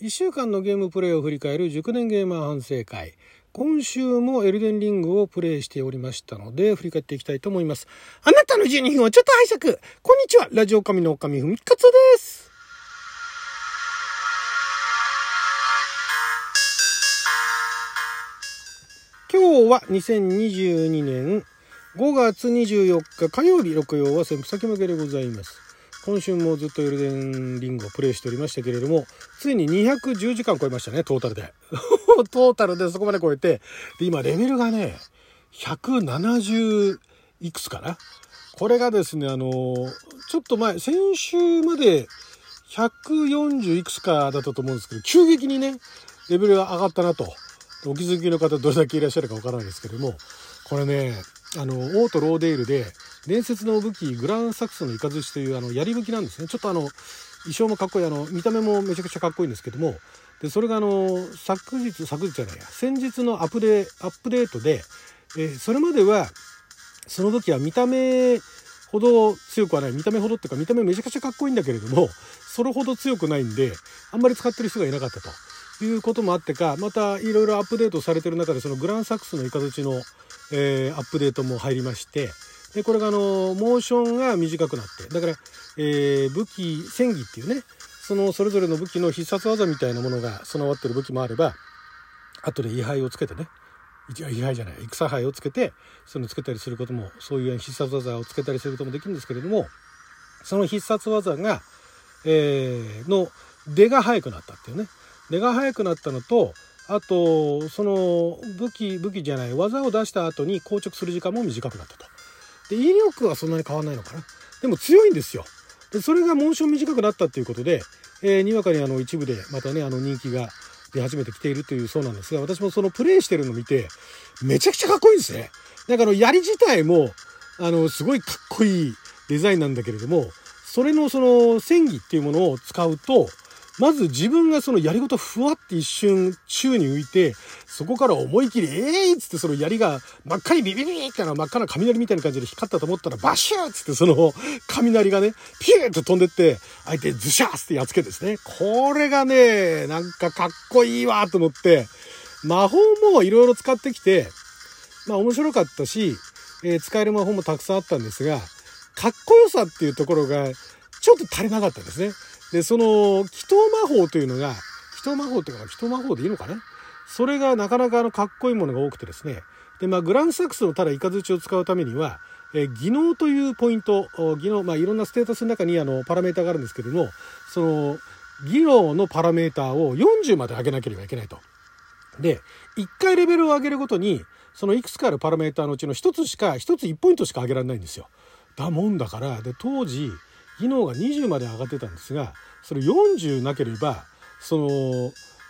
1週間のゲームプレイを振り返る熟年ゲーマー反省会。今週もエルデンリングをプレイしておりましたので、振り返っていきたいと思います。あなたの12分をちょっと拝借こんにちはラジオ神の神ふみかつです今日は2022年5月24日火曜日、6曜は先先負けでございます。今週もずっとエルデンリングをプレイしておりましたけれども、ついに210時間超えましたね、トータルで。トータルでそこまで超えて、で、今レベルがね、170いくつかなこれがですね、あの、ちょっと前、先週まで140いくつかだったと思うんですけど、急激にね、レベルが上がったなと。お気づきの方どれだけいらっしゃるかわからないですけども、これね、あの、オートローデールで、伝説の武器、グランサクスのイカズチというあの、槍武器なんですね。ちょっとあの、衣装もかっこいい、あの、見た目もめちゃくちゃかっこいいんですけども、で、それがあの、昨日、昨日じゃないや、先日のアップデアップデートで、えー、それまでは、その武器は見た目ほど強くはない、見た目ほどっていうか、見た目めちゃくちゃかっこいいんだけれども、それほど強くないんで、あんまり使ってる人がいなかったと。いうこともあってか、またいろいろアップデートされてる中で、そのグランサックスのイカズチの、えー、アップデートも入りまして、で、これがあの、モーションが短くなって、だから、えー、武器、戦技っていうね、そのそれぞれの武器の必殺技みたいなものが備わってる武器もあれば、後で位牌をつけてね、位牌じゃない、戦牌をつけて、そのつけたりすることも、そういう必殺技をつけたりすることもできるんですけれども、その必殺技が、えー、の出が速くなったっていうね。出が速くなったのと、あと、その武器、武器じゃない、技を出した後に硬直する時間も短くなったと。で、威力はそんなに変わんないのかな。でも強いんですよ。で、それがモーション短くなったっていうことで、えー、にわかにあの一部でまたね、あの人気が出始めてきているというそうなんですが、私もそのプレイしてるのを見て、めちゃくちゃかっこいいんですね。なんかあの、槍自体も、あの、すごいかっこいいデザインなんだけれども、それのその戦技っていうものを使うと、まず自分がその槍ごとふわって一瞬宙に浮いて、そこから思い切り、えーっつってその槍が真っ赤にビビビってな真っ赤な雷みたいな感じで光ったと思ったらバシューっつってその雷がね、ピューッと飛んでって、相手ズシャーってやっつけですね。これがね、なんかかっこいいわと思って、魔法もいろいろ使ってきて、まあ面白かったし、えー、使える魔法もたくさんあったんですが、かっこよさっていうところがちょっと足りなかったですね。で、その、祈祷魔法というのが、祈祷魔法っていうか、祈祷魔法でいいのかなそれがなかなかあの、かっこいいものが多くてですね。で、まあ、グランサックスのただイカズチを使うためには、え技能というポイント、技能、まあ、いろんなステータスの中にあの、パラメータがあるんですけども、その、技能のパラメータを40まで上げなければいけないと。で、1回レベルを上げるごとに、そのいくつかあるパラメータのうちの1つしか、1つ1ポイントしか上げられないんですよ。だもんだから、で、当時、技能が20まで上がってたんですがそれ40なければその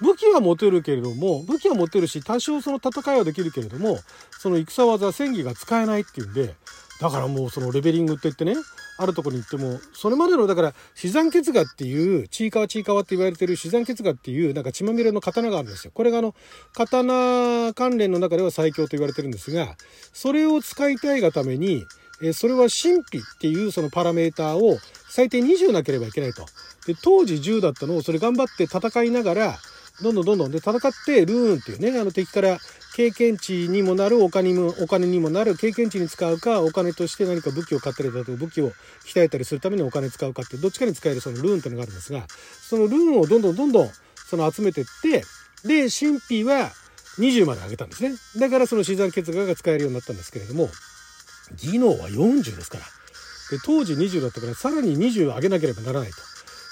武器は持てるけれども武器は持てるし多少その戦いはできるけれどもその戦技戦技が使えないっていうんでだからもうそのレベリングって言ってねあるとこに行ってもそれまでのだから死山血画っていうちいかわちいかわって言われてる死山血画っていうなんか血まみれの刀があるんですよ。これがあの刀関連の中では最強と言われてるんですがそれを使いたいがためにえそれは神秘っていうそのパラメーターを最低20なければいけないと。で、当時10だったのをそれ頑張って戦いながら、どんどんどんどんで戦ってルーンっていうね、あの敵から経験値にもなるお金にも、お金にもなる経験値に使うか、お金として何か武器を買ったりだとか武器を鍛えたりするためにお金使うかって、どっちかに使えるそのルーンっていうのがあるんですが、そのルーンをどんどんどんどんその集めてって、で、神秘は20まで上げたんですね。だからその自然血画が使えるようになったんですけれども、技能は40ですから。で、当時20だったからさらに20上げなければならない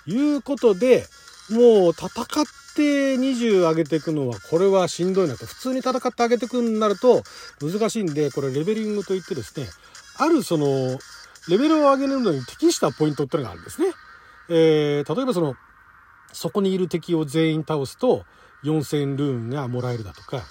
ということで、もう戦って20上げていくのはこれはしんどいなと。普通に戦って上げていくんなると難しいんで、これレベリングといってですね、あるその、レベルを上げるのに適したポイントってのがあるんですね。えー、例えばその、そこにいる敵を全員倒すと4000ルーンがもらえるだとか、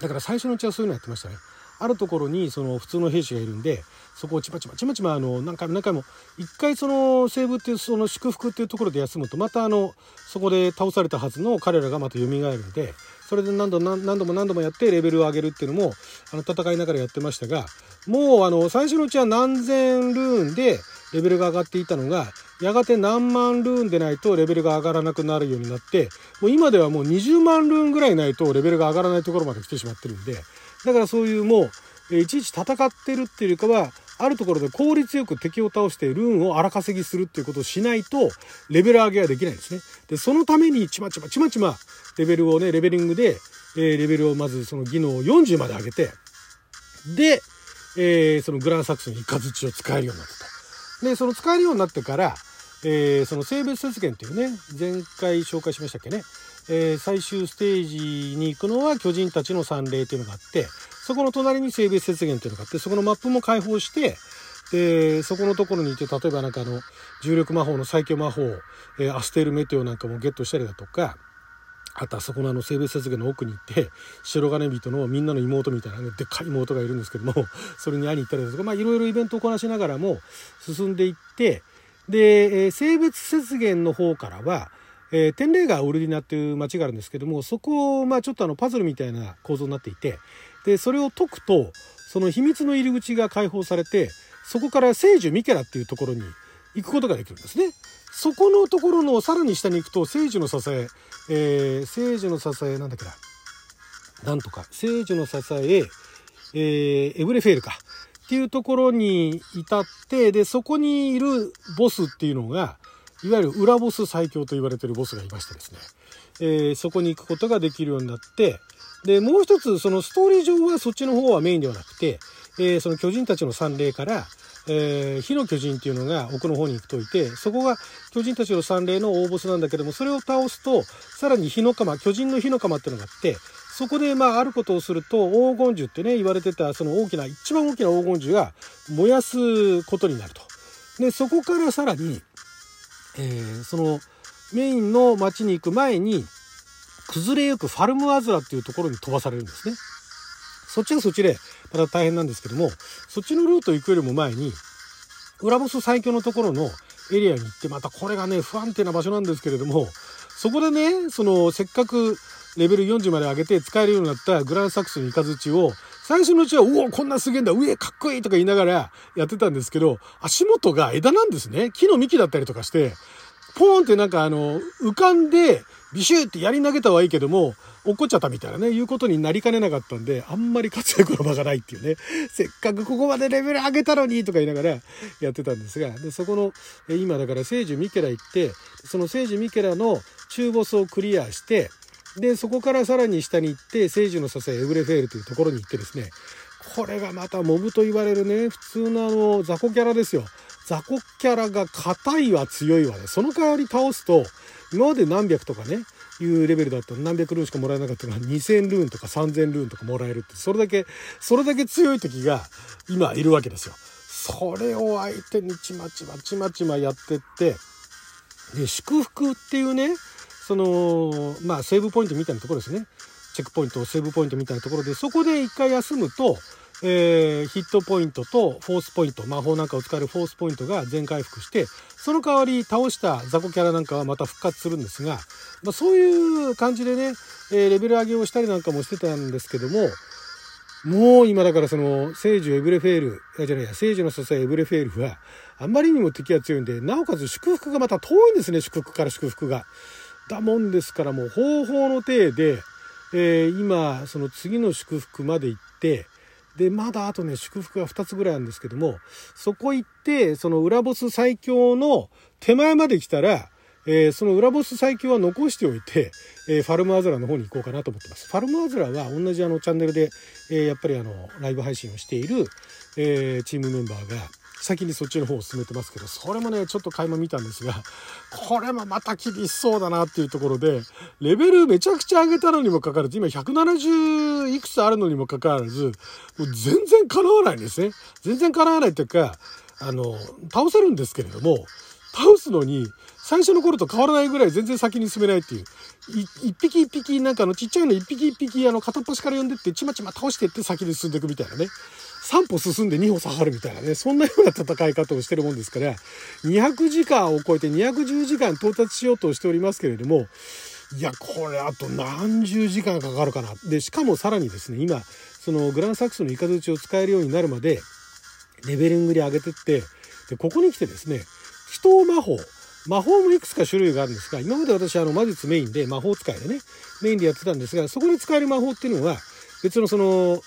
だから最初のうちはそういうのやってましたね。あるところにその普通の兵士がいるんでそこをちまちまちまちまあの何回も何回も一回その西部っていうその祝福っていうところで休むとまたあのそこで倒されたはずの彼らがまた蘇るのでそれで何度何度も何度もやってレベルを上げるっていうのもあの戦いながらやってましたがもうあの最初のうちは何千ルーンでレベルが上がっていたのがやがて何万ルーンでないとレベルが上がらなくなるようになってもう今ではもう20万ルーンぐらいないとレベルが上がらないところまで来てしまってるんでだからそういうもういちいち戦ってるっていうよりかはあるところで効率よく敵を倒してルーンを荒稼ぎするっていうことをしないとレベル上げはできないんですね。で、そのためにちまちまちまちまレベルをね、レベリングで、えー、レベルをまずその技能を40まで上げて、で、えー、そのグランサックスにイカズチを使えるようになったと。で、その使えるようになってから、えー、その性別節減っていうね、前回紹介しましたっけね、えー、最終ステージに行くのは巨人たちの参礼っていうのがあって、そこの隣に性別節減っていうのがあって、そこのマップも開放して、で、そこのところにいて、例えばなんかあの、重力魔法の最強魔法、えー、アステルメテオなんかもゲットしたりだとか、あとはそこのあの性別節減の奥に行って白金人のみんなの妹みたいな、ね、でっかい妹がいるんですけどもそれに会いに行ったりだとかまあいろいろイベントをこなしながらも進んでいってで、えー、性別節減の方からはえー、天霊川オルディナっていう町があるんですけどもそこをまあちょっとあのパズルみたいな構造になっていてでそれを解くとその秘密の入り口が開放されてそこから聖樹ミケラっていうところに行くことができるんですね。そこのところのさらに下に行くと聖樹の支ええー、聖樹の支えなんだっけななんとか聖樹の支ええー、エブレフェールかていうところに至ってでそこにいるボスっていうのがいわゆる裏ボス最強と言われてるボスがいましてですね、えー、そこに行くことができるようになって、で、もう一つ、そのストーリー上はそっちの方はメインではなくて、えー、その巨人たちの参礼から、えー、火の巨人っていうのが奥の方に行くといて、そこが巨人たちの参礼の大ボスなんだけども、それを倒すと、さらに火の釜、巨人の火の釜っていうのがあって、そこでまああることをすると黄金樹ってね言われてたその大きな一番大きな黄金樹が燃やすことになると。でそこからさらにえー、そのメインの町に行く前に崩れゆくファルムアズラっていうところに飛ばされるんですね。そっちはそっちでまた大変なんですけどもそっちのルート行くよりも前に裏ボス最強のところのエリアに行ってまたこれがね不安定な場所なんですけれどもそこでねそのせっかくレベル40まで上げて使えるようになったグランサックスのイカズチを最初のうちは、うお、こんなすげえんだ、上かっこいいとか言いながらやってたんですけど、足元が枝なんですね。木の幹だったりとかして、ポーンってなんかあの、浮かんで、ビシューってやり投げたはいいけども、落っこっちゃったみたいなね、いうことになりかねなかったんで、あんまり活躍の場がないっていうね、せっかくここまでレベル上げたのにとか言いながらやってたんですが、で、そこの、今だから聖樹ミケラ行って、その聖樹ミケラの中ボスをクリアして、で、そこからさらに下に行って、聖樹の支えエブレフェールというところに行ってですね、これがまたモブと言われるね、普通のあの、雑魚キャラですよ。雑魚キャラが硬いわ強いわね。その代わり倒すと、今まで何百とかね、いうレベルだったら何百ルーンしかもらえなかったのが2000ルーンとか3000ルーンとかもらえるって、それだけ、それだけ強い敵が今いるわけですよ。それを相手にちまちまちまちまやってって、で、祝福っていうね、その、まあ、セーブポイントみたいなところですね。チェックポイント、セーブポイントみたいなところで、そこで一回休むと、えー、ヒットポイントとフォースポイント、魔法なんかを使えるフォースポイントが全回復して、その代わり倒した雑魚キャラなんかはまた復活するんですが、まあ、そういう感じでね、えー、レベル上げをしたりなんかもしてたんですけども、もう今だからその、聖樹エブレフェール、あじゃないや、聖樹の支えエブレフェールは、あんまりにも敵が強いんで、なおかつ祝福がまた遠いんですね、祝福から祝福が。だもんですからもう方法の体で、えー、今その次の祝福まで行ってでまだあとね祝福が2つぐらいあるんですけどもそこ行ってその裏ボス最強の手前まで来たら、えー、その裏ボス最強は残しておいて、えー、ファルムアズラの方に行こうかなと思ってます。ファルムアズラは同じあのチャンネルで、えやっぱりあのライブ配信をしている、えチームメンバーが先にそっちの方を進めてますけど、それもね、ちょっと垣間見たんですが、これもまた厳しそうだなっていうところで、レベルめちゃくちゃ上げたのにもかかわらず、今170いくつあるのにもかかわらず、もう全然叶わないんですね。全然叶わないっていうか、あの、倒せるんですけれども、倒すのに最初の頃と変わらないぐらい全然先に進めないっていう。一匹一匹、なんかあのちっちゃいの一匹一匹、あの片っ端から呼んでって、ちまちま倒してって先に進んでいくみたいなね。3歩進んで2歩下がるみたいなね、そんなような戦い方をしてるもんですから、200時間を超えて210時間到達しようとしておりますけれども、いや、これあと何十時間かかるかな。で、しかもさらにですね、今、そのグランサックスのイカズチを使えるようになるまで、レベリングに上げてって、で、ここに来てですね、祈祷魔法。魔法もいくつか種類があるんですが、今まで私あの魔術メインで魔法使いでね、メインでやってたんですが、そこに使える魔法っていうのは、別のその、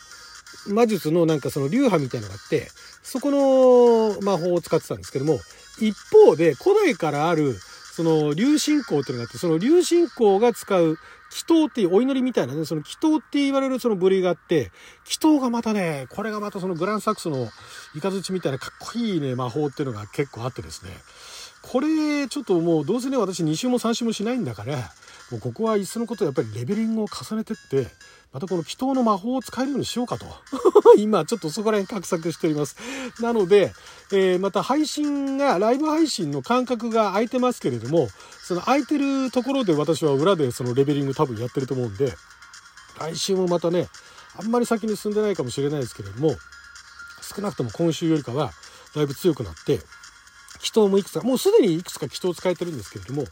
魔術のなんかその流派みたいのがあって、そこの魔法を使ってたんですけども、一方で古代からあるその流信仰っていうのがあって、その流信仰が使う祈祷っていうお祈りみたいなね、その祈祷って言われるその部類があって、祈祷がまたね、これがまたそのグランサックスのイカズチみたいなかっこいいね、魔法っていうのが結構あってですね、これちょっともうどうせね、私2週も3週もしないんだから、もうここはいっそのことやっぱりレベリングを重ねてって、またこの祈祷の魔法を使えるようにしようかと。今ちょっとそこら辺画策しております。なので、えー、また配信が、ライブ配信の間隔が空いてますけれども、その空いてるところで私は裏でそのレベリング多分やってると思うんで、来週もまたね、あんまり先に進んでないかもしれないですけれども、少なくとも今週よりかはだいぶ強くなって、祈祷もいくつか、もうすでにいくつか祈祷を使えてるんですけれども、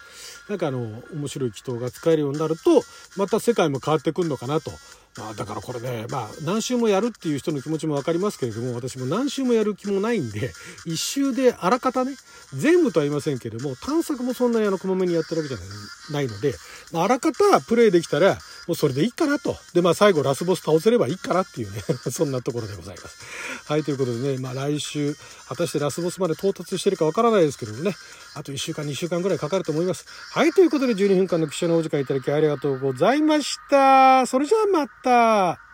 なんかあの、面白い祈祷が使えるようになると、また世界も変わってくるのかなと。まあ、だからこれね、まあ、何周もやるっていう人の気持ちも分かりますけれども、私も何周もやる気もないんで、一周であらかたね、全部とは言いませんけれども、探索もそんなにあの、こまめにやってるわけじゃないので、まあ、あらかたプレイできたら、もうそれでいいかなと。で、まあ最後ラスボス倒せればいいかなっていうね そんなところでございます。はい、ということでね、まあ来週、果たしてラスボスまで到達してるかわからないですけどもね、あと1週間、2週間ぐらいかかると思います。はい、ということで12分間の記者のお時間いただきありがとうございました。それじゃあまた。